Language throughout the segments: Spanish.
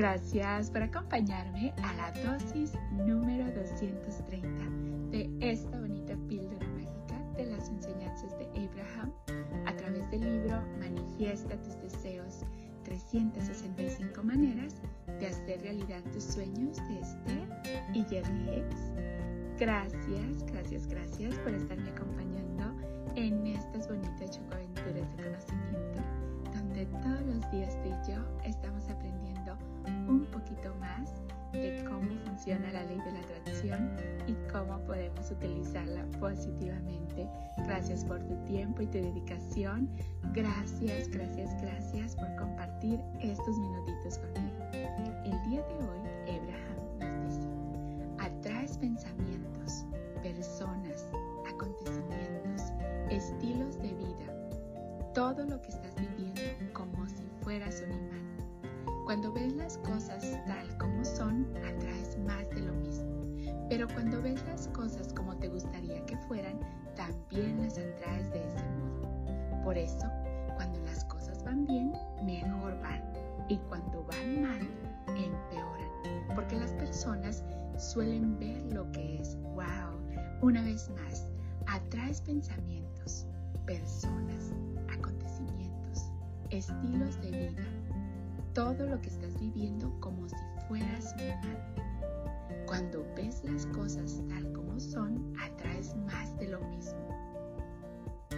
Gracias por acompañarme a la dosis número 230 de esta bonita píldora mágica de las enseñanzas de Abraham a través del libro Manifiesta tus deseos 365 maneras de hacer realidad tus sueños de Esther y Jerry Gracias, gracias, gracias por estarme acompañando de cómo funciona la ley de la atracción y cómo podemos utilizarla positivamente. Gracias por tu tiempo y tu dedicación. Gracias, gracias, gracias por compartir estos minutitos conmigo. El día de hoy, Abraham nos dice, atraes pensamientos, personas, acontecimientos, estilos de vida, todo lo que estás cuando ves las cosas tal como son, atraes más de lo mismo. Pero cuando ves las cosas como te gustaría que fueran, también las atraes de ese modo. Por eso, cuando las cosas van bien, mejor van. Y cuando van mal, empeoran. Porque las personas suelen ver lo que es. ¡Wow! Una vez más, atraes pensamientos, personas, acontecimientos, estilos de vida todo lo que estás viviendo como si fueras humano. Cuando ves las cosas tal como son, atraes más de lo mismo.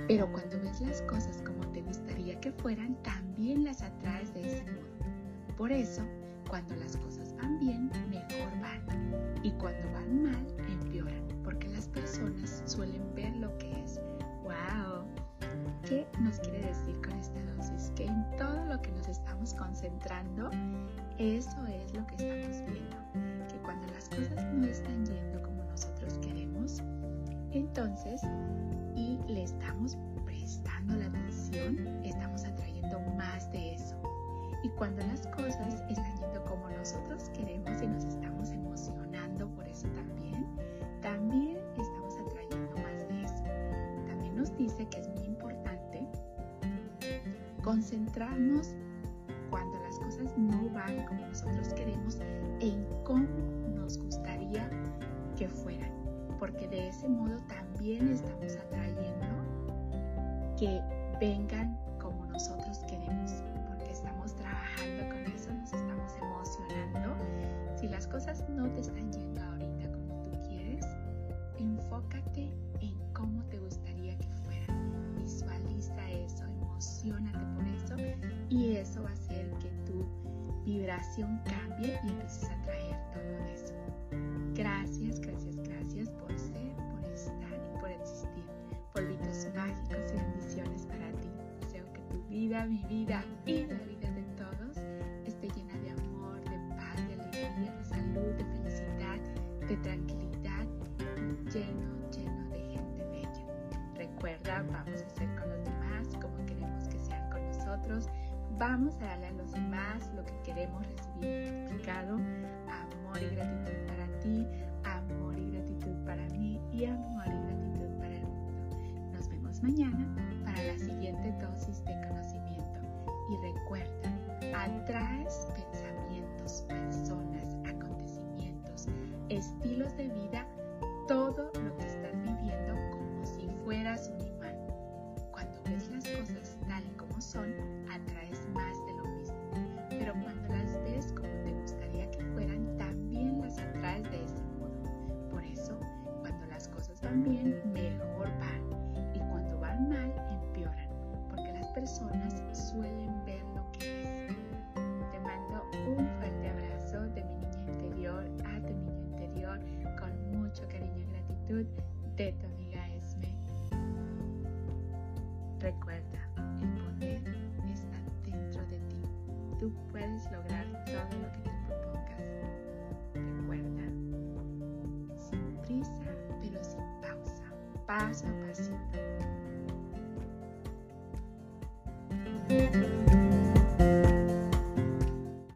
Pero cuando ves las cosas como te gustaría que fueran, también las atraes de ese modo. Por eso, cuando las cosas van bien, mejor van. Y cuando van mal, empeoran, porque las personas suelen ver lo que es. Concentrando, eso es lo que estamos viendo. Que cuando las cosas no están yendo como nosotros queremos, entonces, y le estamos prestando la atención, estamos atrayendo más de eso. Y cuando las cosas están yendo como nosotros queremos y nos estamos emocionando por eso también, también estamos atrayendo más de eso. También nos dice que es muy concentrarnos las cosas no van como nosotros queremos en cómo nos gustaría que fueran, porque de ese modo también estamos atrayendo que vengan como nosotros queremos, porque estamos trabajando con eso, nos estamos emocionando. Si las cosas no te están yendo ahorita como tú quieres, enfócate en cómo te gustaría que fueran. Visualiza eso, emocionate y eso va a tu vibración cambie y empieces a traer todo eso. Gracias, gracias, gracias por ser, por estar y por existir. Polvitos mágicos y bendiciones para ti. Deseo que tu vida, mi vida y la vida de todos esté llena de amor, de paz, de alegría, de salud, de felicidad, de tranquilidad lleno, lleno de gente bella. Recuerda, vamos a ser con los demás como queremos que sean con nosotros Vamos a darle a los demás lo que queremos recibir multiplicado. Amor y gratitud para ti, amor y gratitud para mí y amor y gratitud para el mundo. Nos vemos mañana para la siguiente dosis de conocimiento. Y recuerda, atraes pensamientos, personas, acontecimientos, estilos de vida, personas suelen ver lo que es. Te mando un fuerte abrazo de mi niña interior a tu niño interior, con mucho cariño y gratitud de tu amiga Esme. Recuerda, el poder está dentro de ti. Tú puedes lograr todo lo que te propongas. Recuerda, sin prisa paso a paso Bye.